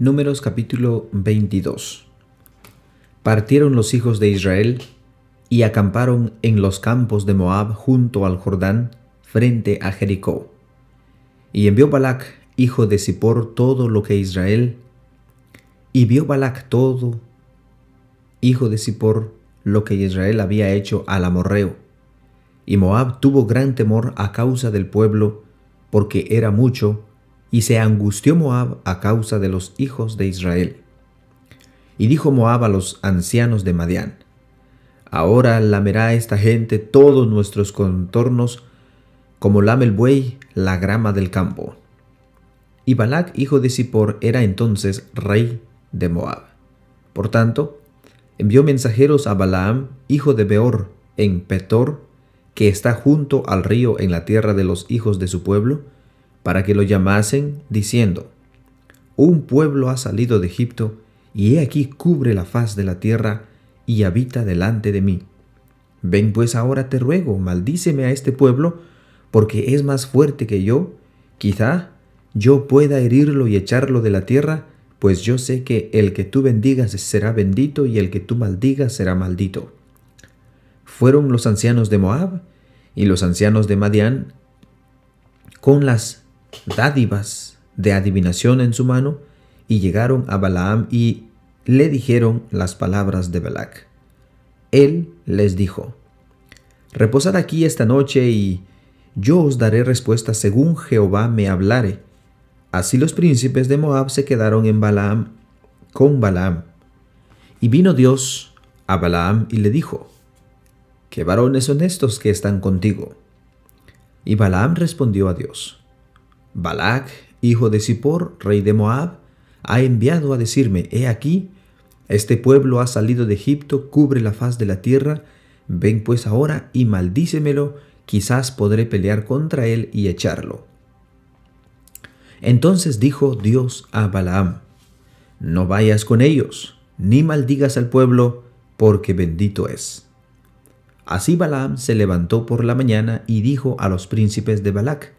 Números capítulo 22 Partieron los hijos de Israel y acamparon en los campos de Moab junto al Jordán, frente a Jericó. Y envió Balac, hijo de Zippor, todo lo que Israel, y vio Balac todo, hijo de Zippor, lo que Israel había hecho al amorreo. Y Moab tuvo gran temor a causa del pueblo, porque era mucho, y se angustió Moab a causa de los hijos de Israel. Y dijo Moab a los ancianos de Madián, Ahora lamerá esta gente todos nuestros contornos, como lame el buey la grama del campo. Y Balac, hijo de Zippor, era entonces rey de Moab. Por tanto, envió mensajeros a Balaam, hijo de Beor, en Petor, que está junto al río en la tierra de los hijos de su pueblo, para que lo llamasen, diciendo, Un pueblo ha salido de Egipto, y he aquí cubre la faz de la tierra, y habita delante de mí. Ven pues ahora te ruego, maldíceme a este pueblo, porque es más fuerte que yo, quizá yo pueda herirlo y echarlo de la tierra, pues yo sé que el que tú bendigas será bendito y el que tú maldigas será maldito. Fueron los ancianos de Moab y los ancianos de Madián con las dádivas de adivinación en su mano y llegaron a Balaam y le dijeron las palabras de Balac. Él les dijo, Reposad aquí esta noche y yo os daré respuesta según Jehová me hablare. Así los príncipes de Moab se quedaron en Balaam con Balaam. Y vino Dios a Balaam y le dijo, ¿Qué varones son estos que están contigo? Y Balaam respondió a Dios, Balac, hijo de Zippor, rey de Moab, ha enviado a decirme, he aquí, este pueblo ha salido de Egipto, cubre la faz de la tierra, ven pues ahora y maldícemelo, quizás podré pelear contra él y echarlo. Entonces dijo Dios a Balaam, no vayas con ellos, ni maldigas al pueblo, porque bendito es. Así Balaam se levantó por la mañana y dijo a los príncipes de Balac,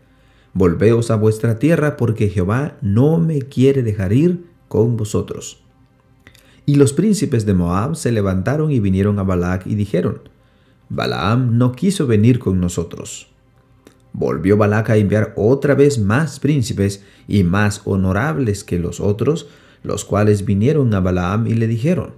Volveos a vuestra tierra porque Jehová no me quiere dejar ir con vosotros. Y los príncipes de Moab se levantaron y vinieron a Balac y dijeron, Balaam no quiso venir con nosotros. Volvió Balac a enviar otra vez más príncipes y más honorables que los otros, los cuales vinieron a Balaam y le dijeron,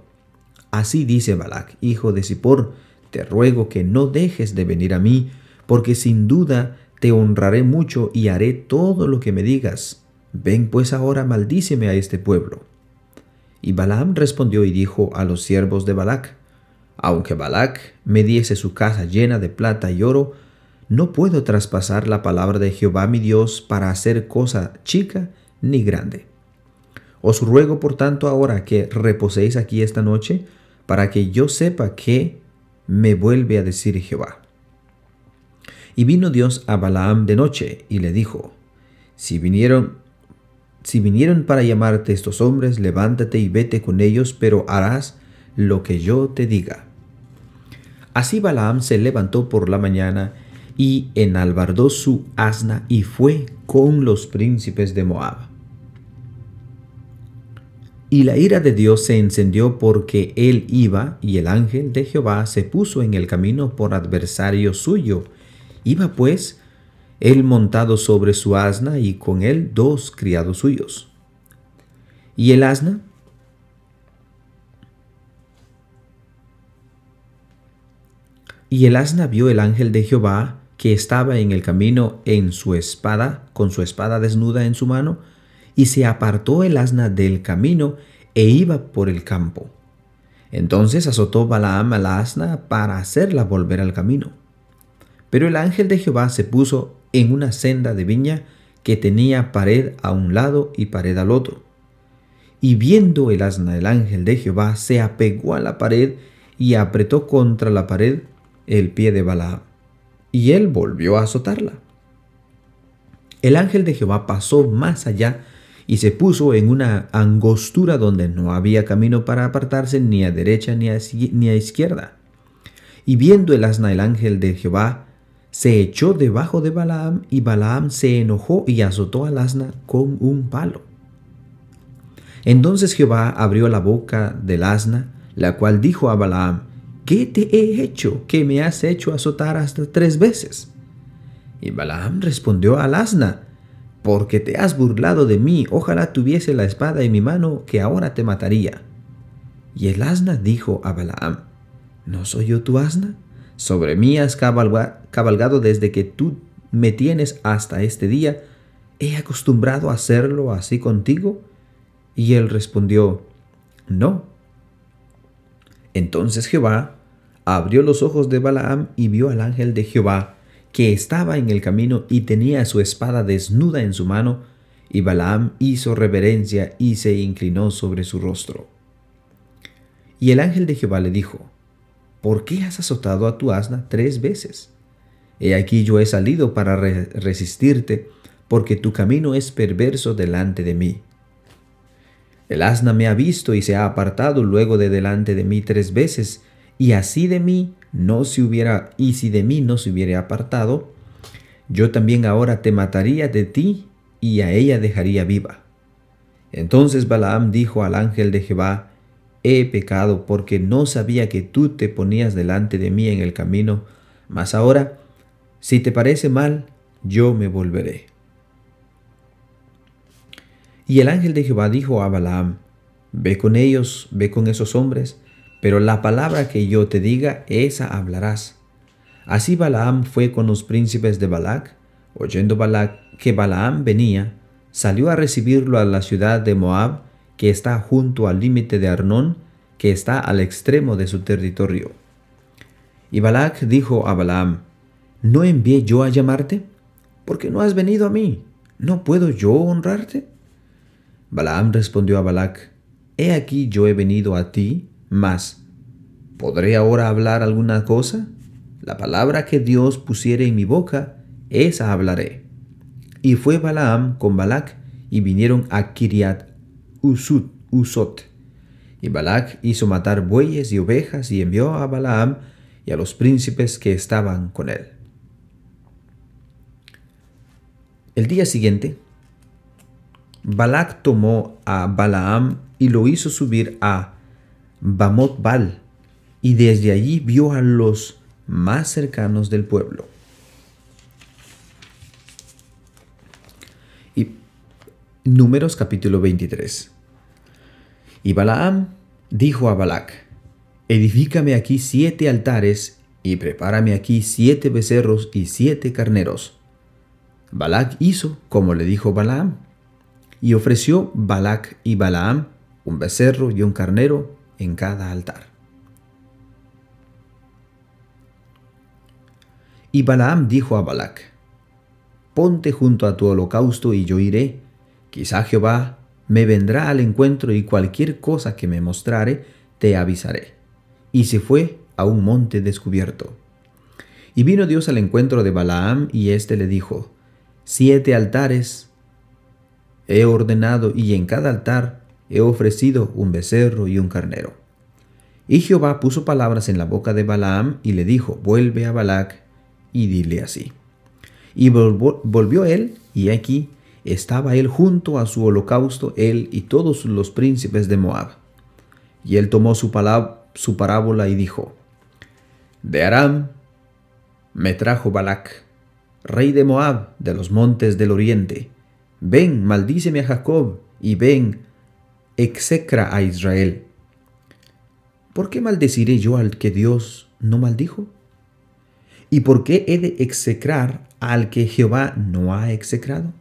Así dice Balac, hijo de Zippor, te ruego que no dejes de venir a mí, porque sin duda te honraré mucho y haré todo lo que me digas. Ven pues ahora, maldíceme a este pueblo. Y Balaam respondió y dijo a los siervos de Balac, aunque Balac me diese su casa llena de plata y oro, no puedo traspasar la palabra de Jehová mi Dios para hacer cosa chica ni grande. Os ruego por tanto ahora que reposéis aquí esta noche, para que yo sepa que me vuelve a decir Jehová. Y vino Dios a Balaam de noche y le dijo, si vinieron, si vinieron para llamarte estos hombres, levántate y vete con ellos, pero harás lo que yo te diga. Así Balaam se levantó por la mañana y enalbardó su asna y fue con los príncipes de Moab. Y la ira de Dios se encendió porque él iba, y el ángel de Jehová se puso en el camino por adversario suyo. Iba pues él montado sobre su asna y con él dos criados suyos. Y el asna Y el asna vio el ángel de Jehová que estaba en el camino en su espada, con su espada desnuda en su mano, y se apartó el asna del camino e iba por el campo. Entonces azotó Balaam al asna para hacerla volver al camino. Pero el ángel de Jehová se puso en una senda de viña que tenía pared a un lado y pared al otro. Y viendo el asna el ángel de Jehová, se apegó a la pared y apretó contra la pared el pie de Balaam. Y él volvió a azotarla. El ángel de Jehová pasó más allá y se puso en una angostura donde no había camino para apartarse ni a derecha ni a, ni a izquierda. Y viendo el asna el ángel de Jehová, se echó debajo de Balaam y Balaam se enojó y azotó al asna con un palo. Entonces Jehová abrió la boca del asna, la cual dijo a Balaam, ¿qué te he hecho que me has hecho azotar hasta tres veces? Y Balaam respondió al asna, porque te has burlado de mí, ojalá tuviese la espada en mi mano, que ahora te mataría. Y el asna dijo a Balaam, ¿no soy yo tu asna? Sobre mí has cabalgado desde que tú me tienes hasta este día. ¿He acostumbrado a hacerlo así contigo? Y él respondió, No. Entonces Jehová abrió los ojos de Balaam y vio al ángel de Jehová que estaba en el camino y tenía su espada desnuda en su mano, y Balaam hizo reverencia y se inclinó sobre su rostro. Y el ángel de Jehová le dijo, ¿por qué has azotado a tu asna tres veces? He aquí yo he salido para resistirte, porque tu camino es perverso delante de mí. El asna me ha visto y se ha apartado luego de delante de mí tres veces, y así de mí no se hubiera, y si de mí no se hubiera apartado, yo también ahora te mataría de ti y a ella dejaría viva. Entonces Balaam dijo al ángel de Jehová, he pecado porque no sabía que tú te ponías delante de mí en el camino, mas ahora, si te parece mal, yo me volveré. Y el ángel de Jehová dijo a Balaam, ve con ellos, ve con esos hombres, pero la palabra que yo te diga, esa hablarás. Así Balaam fue con los príncipes de Balac, oyendo Balac que Balaam venía, salió a recibirlo a la ciudad de Moab, que está junto al límite de Arnón, que está al extremo de su territorio. Y Balac dijo a Balaam, ¿no envié yo a llamarte? Porque no has venido a mí. ¿No puedo yo honrarte? Balaam respondió a Balac, He aquí yo he venido a ti, mas ¿podré ahora hablar alguna cosa? La palabra que Dios pusiere en mi boca, esa hablaré. Y fue Balaam con Balac, y vinieron a Kiriat Usot. Y Balac hizo matar bueyes y ovejas y envió a Balaam y a los príncipes que estaban con él. El día siguiente, Balac tomó a Balaam y lo hizo subir a Bamot Bal, y desde allí vio a los más cercanos del pueblo. Y Números capítulo 23. Y Balaam dijo a Balac, Edifícame aquí siete altares y prepárame aquí siete becerros y siete carneros. Balac hizo como le dijo Balaam, y ofreció Balac y Balaam un becerro y un carnero en cada altar. Y Balaam dijo a Balac, Ponte junto a tu holocausto y yo iré, quizá Jehová me vendrá al encuentro y cualquier cosa que me mostrare, te avisaré. Y se fue a un monte descubierto. Y vino Dios al encuentro de Balaam y éste le dijo, Siete altares he ordenado y en cada altar he ofrecido un becerro y un carnero. Y Jehová puso palabras en la boca de Balaam y le dijo, vuelve a Balac y dile así. Y volvió él, y aquí estaba él junto a su holocausto, él y todos los príncipes de Moab. Y él tomó su, su parábola y dijo, De Aram me trajo Balac, rey de Moab, de los montes del oriente. Ven, maldíceme a Jacob, y ven, execra a Israel. ¿Por qué maldeciré yo al que Dios no maldijo? ¿Y por qué he de execrar al que Jehová no ha execrado?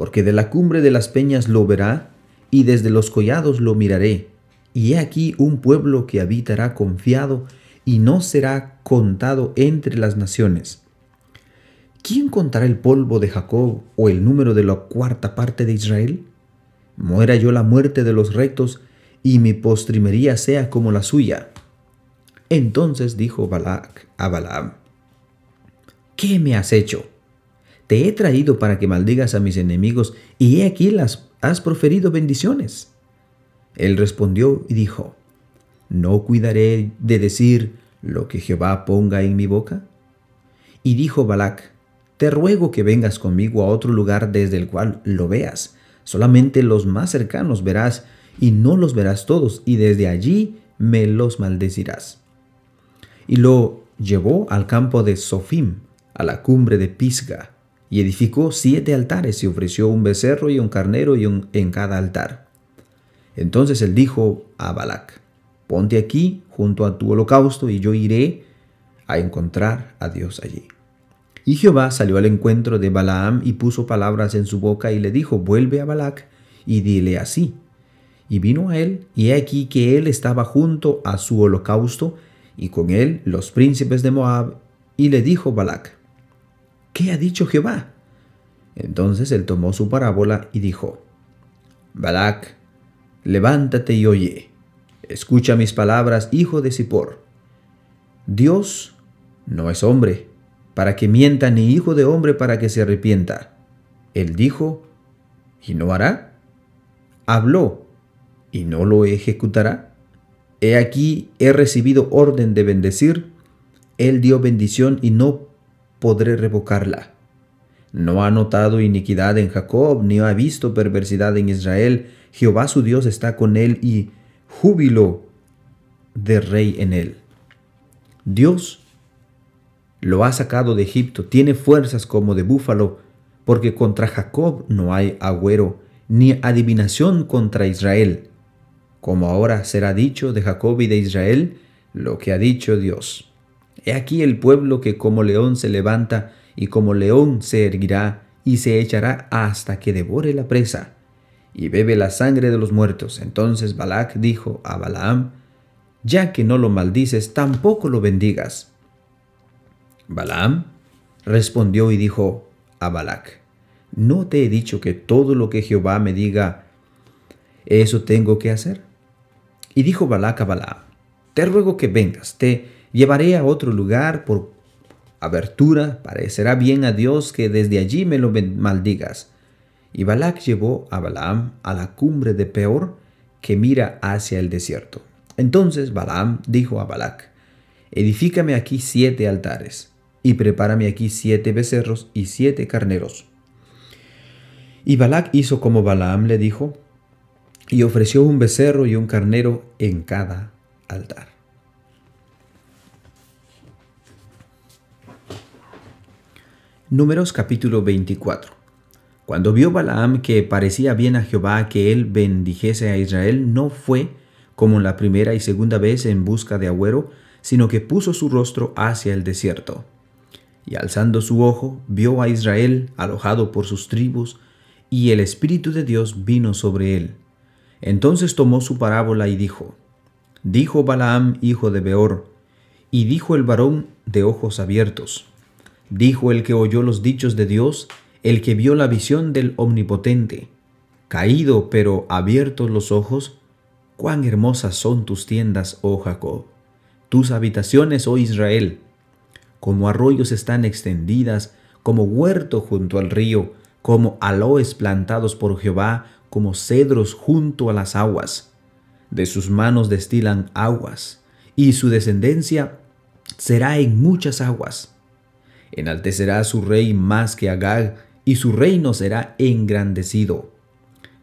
Porque de la cumbre de las peñas lo verá, y desde los collados lo miraré. Y he aquí un pueblo que habitará confiado, y no será contado entre las naciones. ¿Quién contará el polvo de Jacob o el número de la cuarta parte de Israel? Muera yo la muerte de los rectos, y mi postrimería sea como la suya. Entonces dijo Balac a Balaam, ¿qué me has hecho? Te he traído para que maldigas a mis enemigos, y he aquí las has proferido bendiciones. Él respondió y dijo, ¿no cuidaré de decir lo que Jehová ponga en mi boca? Y dijo Balac, te ruego que vengas conmigo a otro lugar desde el cual lo veas, solamente los más cercanos verás, y no los verás todos, y desde allí me los maldecirás. Y lo llevó al campo de Sofim, a la cumbre de Pisga, y edificó siete altares y ofreció un becerro y un carnero y un, en cada altar. Entonces él dijo a Balac, ponte aquí junto a tu holocausto y yo iré a encontrar a Dios allí. Y Jehová salió al encuentro de Balaam y puso palabras en su boca y le dijo, vuelve a Balac y dile así. Y vino a él, y he aquí que él estaba junto a su holocausto, y con él los príncipes de Moab, y le dijo Balac, ¿qué ha dicho Jehová? Entonces él tomó su parábola y dijo, Balac, levántate y oye, escucha mis palabras, hijo de Zippor. Dios no es hombre, para que mienta, ni hijo de hombre para que se arrepienta. Él dijo, ¿y no hará? Habló, ¿y no lo ejecutará? He aquí, he recibido orden de bendecir, él dio bendición y no podré revocarla. No ha notado iniquidad en Jacob, ni ha visto perversidad en Israel. Jehová su Dios está con él y júbilo de rey en él. Dios lo ha sacado de Egipto, tiene fuerzas como de búfalo, porque contra Jacob no hay agüero, ni adivinación contra Israel. Como ahora será dicho de Jacob y de Israel lo que ha dicho Dios. He aquí el pueblo que como león se levanta y como león se erguirá y se echará hasta que devore la presa y bebe la sangre de los muertos. Entonces Balac dijo a Balaam, ya que no lo maldices, tampoco lo bendigas. Balaam respondió y dijo a Balac, ¿no te he dicho que todo lo que Jehová me diga, eso tengo que hacer? Y dijo Balac a Balaam, te ruego que vengas, te llevaré a otro lugar por abertura, parecerá bien a Dios que desde allí me lo maldigas. Y Balac llevó a Balaam a la cumbre de Peor, que mira hacia el desierto. Entonces Balaam dijo a Balac, Edifícame aquí siete altares, y prepárame aquí siete becerros y siete carneros. Y Balac hizo como Balaam le dijo, y ofreció un becerro y un carnero en cada altar. Números capítulo 24 Cuando vio Balaam que parecía bien a Jehová que él bendijese a Israel, no fue como la primera y segunda vez en busca de agüero, sino que puso su rostro hacia el desierto. Y alzando su ojo, vio a Israel alojado por sus tribus, y el Espíritu de Dios vino sobre él. Entonces tomó su parábola y dijo, Dijo Balaam, hijo de Beor, y dijo el varón de ojos abiertos, Dijo el que oyó los dichos de Dios, el que vio la visión del Omnipotente. Caído pero abiertos los ojos, cuán hermosas son tus tiendas, oh Jacob, tus habitaciones, oh Israel. Como arroyos están extendidas, como huerto junto al río, como aloes plantados por Jehová, como cedros junto a las aguas. De sus manos destilan aguas, y su descendencia será en muchas aguas. Enaltecerá a su rey más que Agag, y su reino será engrandecido.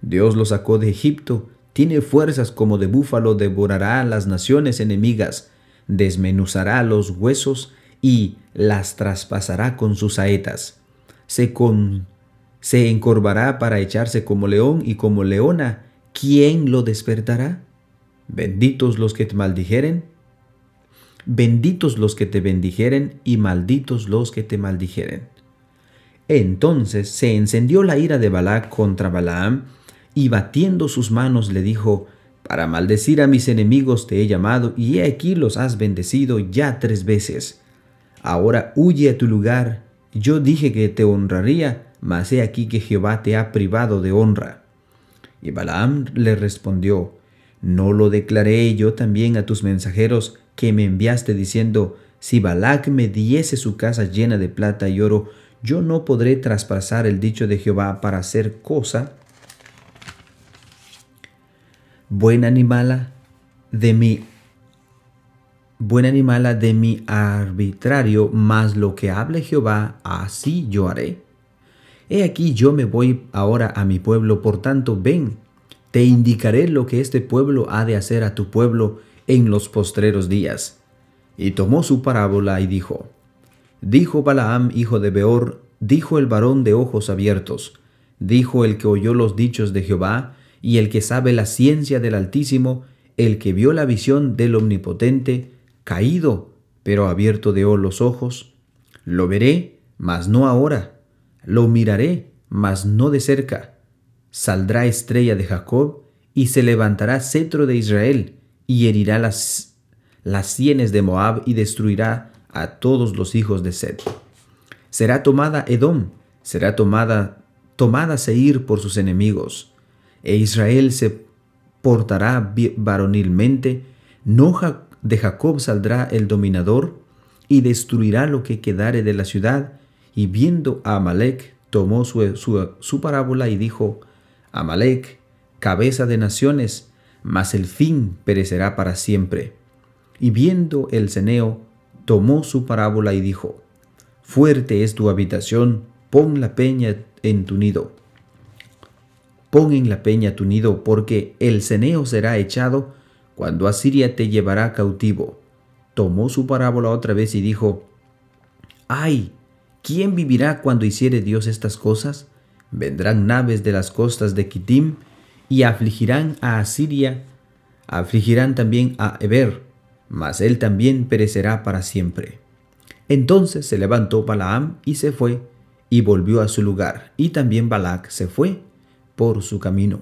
Dios lo sacó de Egipto, tiene fuerzas como de búfalo, devorará a las naciones enemigas, desmenuzará los huesos y las traspasará con sus saetas. Se, con, se encorvará para echarse como león y como leona. ¿Quién lo despertará? Benditos los que te maldijeren benditos los que te bendijeren y malditos los que te maldijeren. Entonces se encendió la ira de Balac contra Balaam, y batiendo sus manos le dijo, Para maldecir a mis enemigos te he llamado, y he aquí los has bendecido ya tres veces. Ahora huye a tu lugar. Yo dije que te honraría, mas he aquí que Jehová te ha privado de honra. Y Balaam le respondió, ¿No lo declaré yo también a tus mensajeros que me enviaste diciendo, si Balac me diese su casa llena de plata y oro, yo no podré traspasar el dicho de Jehová para hacer cosa buena ni mala de mi buena ni mala de mi arbitrario, mas lo que hable Jehová, así yo haré. He aquí yo me voy ahora a mi pueblo, por tanto, ven, te indicaré lo que este pueblo ha de hacer a tu pueblo en los postreros días. Y tomó su parábola y dijo, Dijo Balaam, hijo de Beor, dijo el varón de ojos abiertos, dijo el que oyó los dichos de Jehová, y el que sabe la ciencia del Altísimo, el que vio la visión del Omnipotente, caído, pero abierto de los ojos. Lo veré, mas no ahora. Lo miraré, mas no de cerca. Saldrá estrella de Jacob, y se levantará cetro de Israel, y herirá las, las sienes de Moab, y destruirá a todos los hijos de Seth. Será tomada Edom, será tomada, tomada Seir por sus enemigos, e Israel se portará varonilmente, no de Jacob saldrá el dominador, y destruirá lo que quedare de la ciudad, y viendo a Amalek, tomó su, su parábola y dijo, Amalek, cabeza de naciones, mas el fin perecerá para siempre. Y viendo el ceneo, tomó su parábola y dijo, Fuerte es tu habitación, pon la peña en tu nido. Pon en la peña tu nido, porque el ceneo será echado cuando Asiria te llevará cautivo. Tomó su parábola otra vez y dijo, Ay, ¿quién vivirá cuando hiciere Dios estas cosas? Vendrán naves de las costas de Kitim y afligirán a Asiria, afligirán también a Eber, mas él también perecerá para siempre. Entonces se levantó Balaam y se fue, y volvió a su lugar, y también Balac se fue por su camino.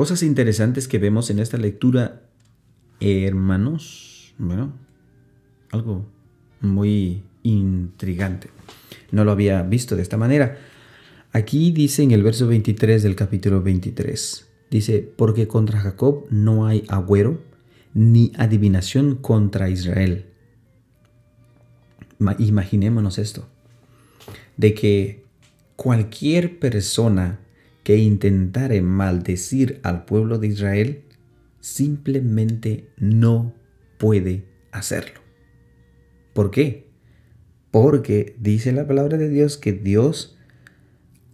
Cosas interesantes que vemos en esta lectura hermanos, bueno, algo muy intrigante. No lo había visto de esta manera. Aquí dice en el verso 23 del capítulo 23, dice, porque contra Jacob no hay agüero ni adivinación contra Israel. Imaginémonos esto, de que cualquier persona que intentare maldecir al pueblo de Israel simplemente no puede hacerlo. ¿Por qué? Porque dice la palabra de Dios que Dios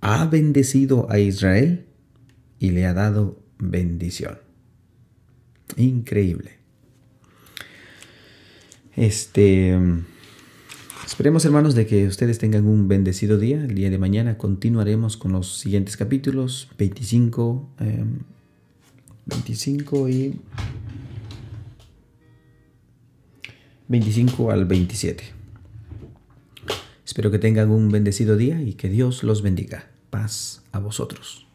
ha bendecido a Israel y le ha dado bendición. Increíble. Este esperemos hermanos de que ustedes tengan un bendecido día. El día de mañana continuaremos con los siguientes capítulos 25 25 y 25 al 27. Espero que tengan un bendecido día y que Dios los bendiga. Paz a vosotros.